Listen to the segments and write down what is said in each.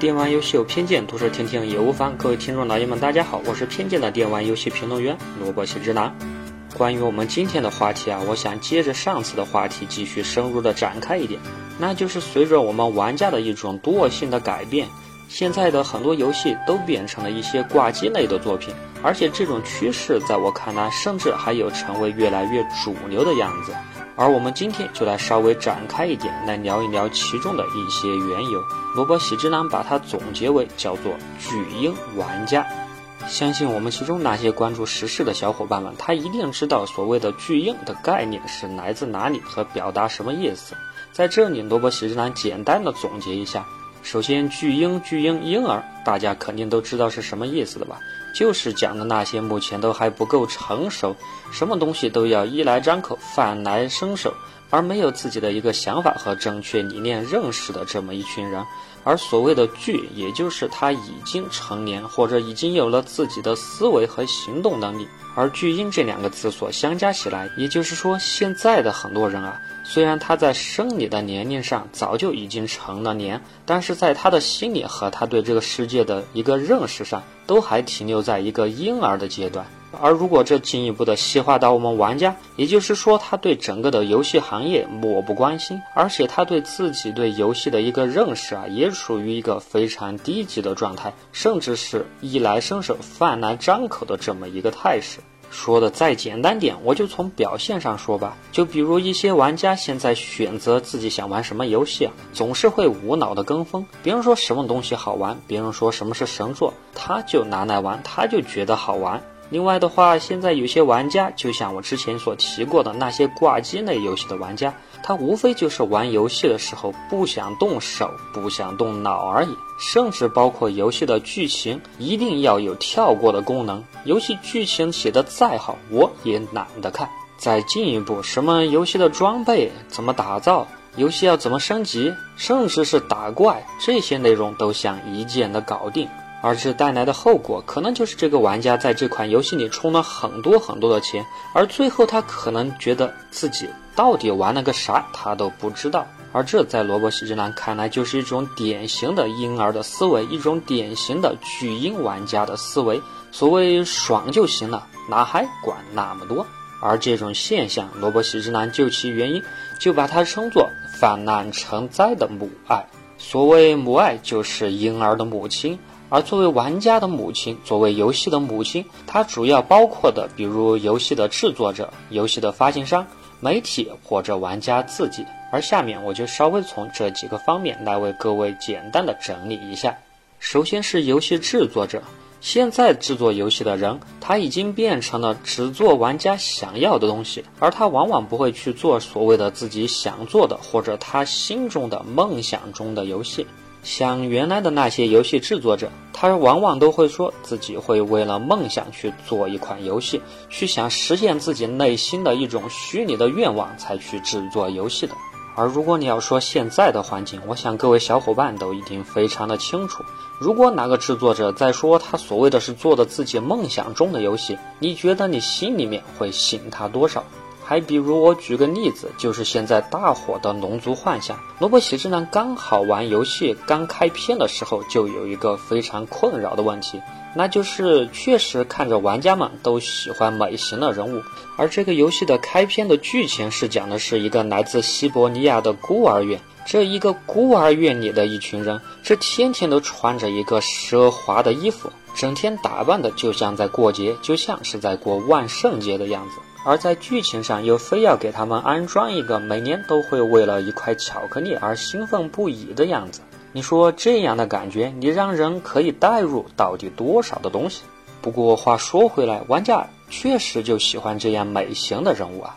电玩游戏有偏见，多说听听也无妨。各位听众老爷们，大家好，我是偏见的电玩游戏评论员萝卜喜之男。关于我们今天的话题啊，我想接着上次的话题继续深入的展开一点，那就是随着我们玩家的一种惰性的改变，现在的很多游戏都变成了一些挂机类的作品，而且这种趋势在我看来，甚至还有成为越来越主流的样子。而我们今天就来稍微展开一点，来聊一聊其中的一些缘由。萝卜喜之郎把它总结为叫做“巨婴玩家”。相信我们其中那些关注时事的小伙伴们，他一定知道所谓的“巨婴”的概念是来自哪里和表达什么意思。在这里，萝卜喜之郎简单的总结一下。首先，“巨婴”“巨婴”婴儿，大家肯定都知道是什么意思的吧？就是讲的那些目前都还不够成熟，什么东西都要衣来张口、饭来伸手，而没有自己的一个想法和正确理念认识的这么一群人。而所谓的巨，也就是他已经成年或者已经有了自己的思维和行动能力。而巨婴这两个字所相加起来，也就是说，现在的很多人啊。虽然他在生理的年龄上早就已经成了年，但是在他的心理和他对这个世界的一个认识上，都还停留在一个婴儿的阶段。而如果这进一步的细化到我们玩家，也就是说，他对整个的游戏行业漠不关心，而且他对自己对游戏的一个认识啊，也处于一个非常低级的状态，甚至是衣来伸手、饭来张口的这么一个态势。说的再简单点，我就从表现上说吧。就比如一些玩家现在选择自己想玩什么游戏啊，总是会无脑的跟风。别人说什么东西好玩，别人说什么是神作，他就拿来玩，他就觉得好玩。另外的话，现在有些玩家，就像我之前所提过的那些挂机类游戏的玩家，他无非就是玩游戏的时候不想动手、不想动脑而已。甚至包括游戏的剧情，一定要有跳过的功能。游戏剧情写的再好，我也懒得看。再进一步，什么游戏的装备怎么打造，游戏要怎么升级，甚至是打怪，这些内容都想一键的搞定。而这带来的后果，可能就是这个玩家在这款游戏里充了很多很多的钱，而最后他可能觉得自己到底玩了个啥，他都不知道。而这在萝卜喜之男看来，就是一种典型的婴儿的思维，一种典型的巨婴玩家的思维。所谓爽就行了，哪还管那么多？而这种现象，萝卜喜之男就其原因，就把它称作泛滥成灾的母爱。所谓母爱，就是婴儿的母亲。而作为玩家的母亲，作为游戏的母亲，它主要包括的，比如游戏的制作者、游戏的发行商、媒体或者玩家自己。而下面我就稍微从这几个方面来为各位简单的整理一下。首先是游戏制作者，现在制作游戏的人，他已经变成了只做玩家想要的东西，而他往往不会去做所谓的自己想做的或者他心中的梦想中的游戏。像原来的那些游戏制作者，他往往都会说自己会为了梦想去做一款游戏，去想实现自己内心的一种虚拟的愿望才去制作游戏的。而如果你要说现在的环境，我想各位小伙伴都一定非常的清楚。如果哪个制作者在说他所谓的是做的自己梦想中的游戏，你觉得你心里面会信他多少？还比如我举个例子，就是现在大火的《龙族幻想》，萝卜喜之郎刚好玩游戏刚开篇的时候，就有一个非常困扰的问题，那就是确实看着玩家们都喜欢美型的人物，而这个游戏的开篇的剧情是讲的是一个来自西伯利亚的孤儿院，这一个孤儿院里的一群人，这天天都穿着一个奢华的衣服，整天打扮的就像在过节，就像是在过万圣节的样子。而在剧情上又非要给他们安装一个每年都会为了一块巧克力而兴奋不已的样子，你说这样的感觉，你让人可以带入到底多少的东西？不过话说回来，玩家确实就喜欢这样美型的人物啊。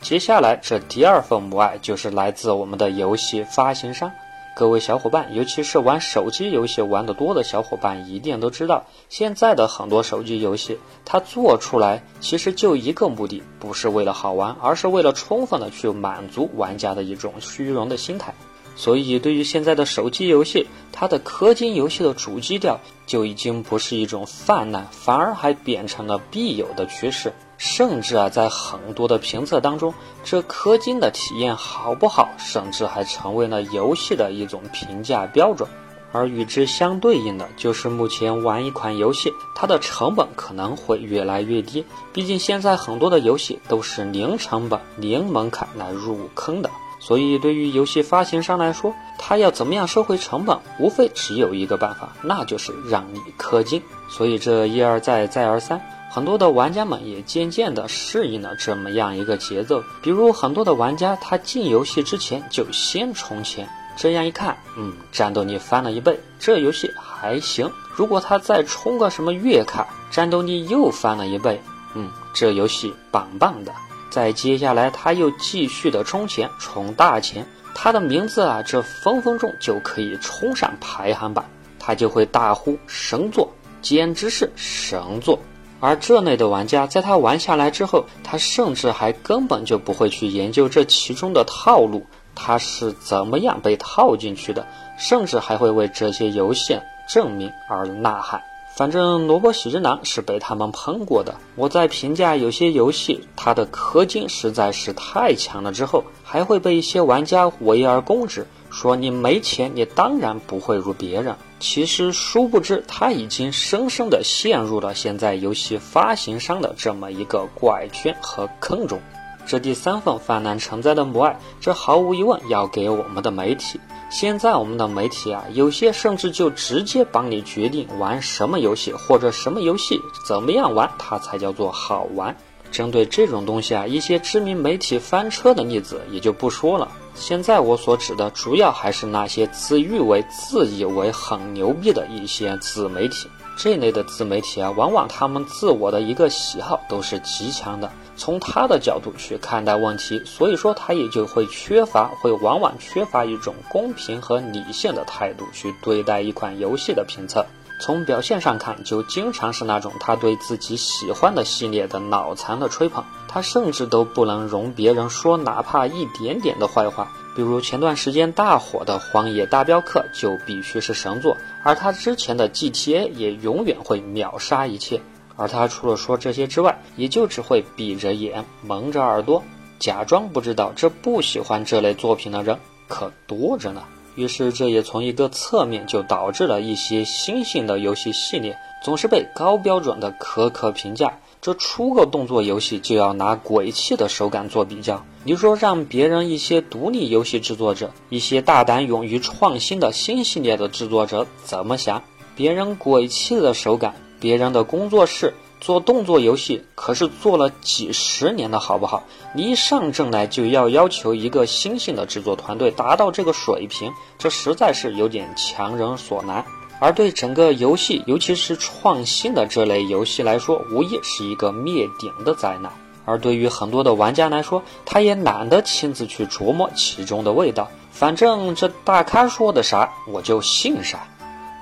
接下来这第二份母爱就是来自我们的游戏发行商。各位小伙伴，尤其是玩手机游戏玩得多的小伙伴，一定都知道，现在的很多手机游戏，它做出来其实就一个目的，不是为了好玩，而是为了充分的去满足玩家的一种虚荣的心态。所以，对于现在的手机游戏，它的氪金游戏的主基调就已经不是一种泛滥，反而还变成了必有的趋势。甚至啊，在很多的评测当中，这氪金的体验好不好，甚至还成为了游戏的一种评价标准。而与之相对应的就是目前玩一款游戏，它的成本可能会越来越低。毕竟现在很多的游戏都是零成本、零门槛来入坑的，所以对于游戏发行商来说，他要怎么样收回成本，无非只有一个办法，那就是让你氪金。所以这一而再、再而三，很多的玩家们也渐渐的适应了这么样一个节奏。比如很多的玩家，他进游戏之前就先充钱。这样一看，嗯，战斗力翻了一倍，这游戏还行。如果他再充个什么月卡，战斗力又翻了一倍，嗯，这游戏棒棒的。再接下来他又继续的充钱，充大钱，他的名字啊，这分分钟就可以冲上排行榜，他就会大呼神作，简直是神作。而这类的玩家，在他玩下来之后，他甚至还根本就不会去研究这其中的套路。他是怎么样被套进去的？甚至还会为这些游戏证明而呐喊。反正萝卜喜之郎是被他们喷过的。我在评价有些游戏它的氪金实在是太强了之后，还会被一些玩家围而攻之，说你没钱，你当然不会如别人。其实殊不知，他已经深深的陷入了现在游戏发行商的这么一个怪圈和坑中。这第三份泛滥成灾的母爱，这毫无疑问要给我们的媒体。现在我们的媒体啊，有些甚至就直接帮你决定玩什么游戏，或者什么游戏怎么样玩，它才叫做好玩。针对这种东西啊，一些知名媒体翻车的例子也就不说了。现在我所指的，主要还是那些自誉为、自以为很牛逼的一些自媒体。这类的自媒体啊，往往他们自我的一个喜好都是极强的。从他的角度去看待问题，所以说他也就会缺乏，会往往缺乏一种公平和理性的态度去对待一款游戏的评测。从表现上看，就经常是那种他对自己喜欢的系列的脑残的吹捧，他甚至都不能容别人说哪怕一点点的坏话。比如前段时间大火的《荒野大镖客》就必须是神作，而他之前的 GTA 也永远会秒杀一切。而他除了说这些之外，也就只会闭着眼、蒙着耳朵，假装不知道。这不喜欢这类作品的人可多着呢。于是，这也从一个侧面就导致了一些新兴的游戏系列总是被高标准的苛刻评价。这出个动作游戏就要拿鬼泣的手感做比较，你说让别人一些独立游戏制作者、一些大胆勇于创新的新系列的制作者怎么想？别人鬼泣的手感。别人的工作室做动作游戏，可是做了几十年的好不好？你一上阵来就要要求一个新兴的制作团队达到这个水平，这实在是有点强人所难。而对整个游戏，尤其是创新的这类游戏来说，无疑是一个灭顶的灾难。而对于很多的玩家来说，他也懒得亲自去琢磨其中的味道，反正这大咖说的啥，我就信啥。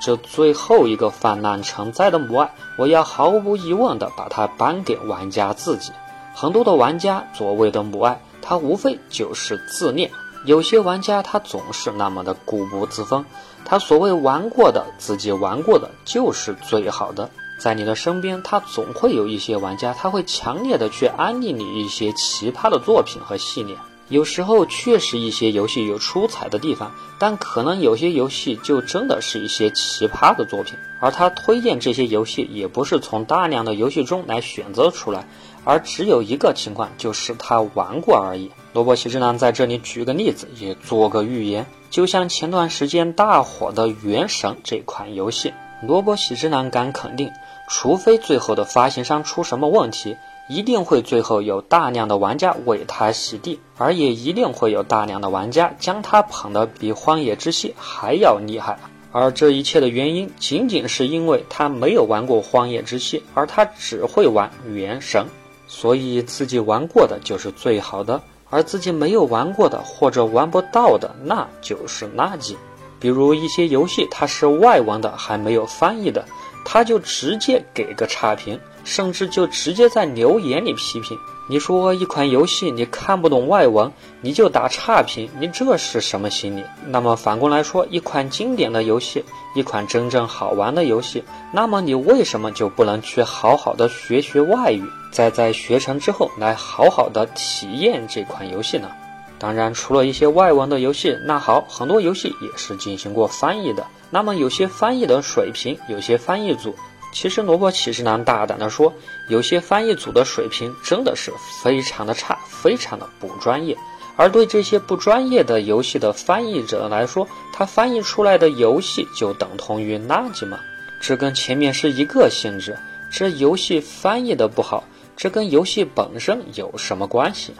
这最后一个泛滥成灾的母爱，我要毫无疑问的把它颁给玩家自己。很多的玩家所谓的母爱，它无非就是自恋。有些玩家他总是那么的固步自封，他所谓玩过的自己玩过的就是最好的。在你的身边，他总会有一些玩家，他会强烈的去安利你一些奇葩的作品和系列。有时候确实一些游戏有出彩的地方，但可能有些游戏就真的是一些奇葩的作品，而他推荐这些游戏也不是从大量的游戏中来选择出来，而只有一个情况就是他玩过而已。萝卜喜之郎在这里举个例子，也做个预言，就像前段时间大火的《原神》这款游戏，萝卜喜之郎敢肯定，除非最后的发行商出什么问题。一定会最后有大量的玩家为他洗地，而也一定会有大量的玩家将他捧得比《荒野之息》还要厉害。而这一切的原因，仅仅是因为他没有玩过《荒野之息》，而他只会玩《原神》，所以自己玩过的就是最好的，而自己没有玩过的或者玩不到的，那就是垃圾。比如一些游戏，它是外文的，还没有翻译的，他就直接给个差评。甚至就直接在留言里批评你说一款游戏你看不懂外文，你就打差评，你这是什么心理？那么反过来说，一款经典的游戏，一款真正好玩的游戏，那么你为什么就不能去好好的学学外语，再在学成之后来好好的体验这款游戏呢？当然，除了一些外文的游戏，那好，很多游戏也是进行过翻译的。那么有些翻译的水平，有些翻译组，其实萝卜骑士男大胆的说，有些翻译组的水平真的是非常的差，非常的不专业。而对这些不专业的游戏的翻译者来说，他翻译出来的游戏就等同于垃圾吗？这跟前面是一个性质。这游戏翻译的不好，这跟游戏本身有什么关系？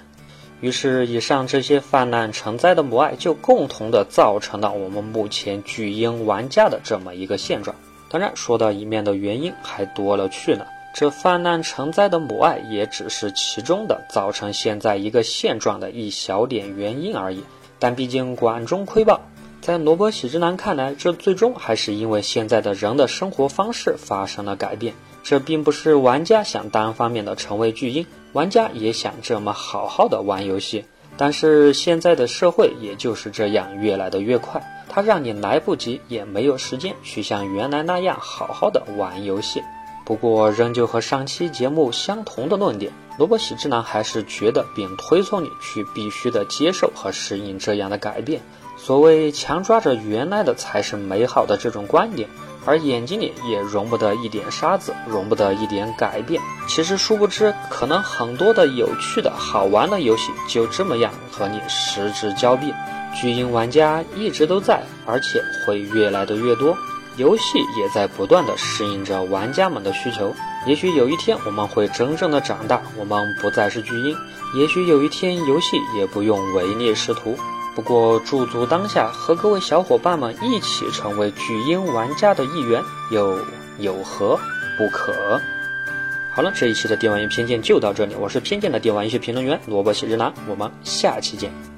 于是，以上这些泛滥成灾的母爱就共同的造成了我们目前巨婴玩家的这么一个现状。当然，说到一面的原因还多了去了。这泛滥成灾的母爱也只是其中的造成现在一个现状的一小点原因而已。但毕竟管中窥豹，在萝卜喜之男看来，这最终还是因为现在的人的生活方式发生了改变。这并不是玩家想单方面的成为巨婴。玩家也想这么好好的玩游戏，但是现在的社会也就是这样越来的越快，它让你来不及，也没有时间去像原来那样好好的玩游戏。不过，仍旧和上期节目相同的论点，萝卜喜之男还是觉得并推崇你去必须的接受和适应这样的改变。所谓强抓着原来的才是美好的这种观点。而眼睛里也容不得一点沙子，容不得一点改变。其实殊不知，可能很多的有趣的好玩的游戏就这么样和你失之交臂。巨婴玩家一直都在，而且会越来的越多。游戏也在不断的适应着玩家们的需求。也许有一天我们会真正的长大，我们不再是巨婴。也许有一天游戏也不用唯利是图。不过驻足当下，和各位小伙伴们一起成为巨婴玩家的一员，又有何不可？好了，这一期的电玩游偏见就到这里，我是偏见的电玩游戏评论员萝卜喜之郎，我们下期见。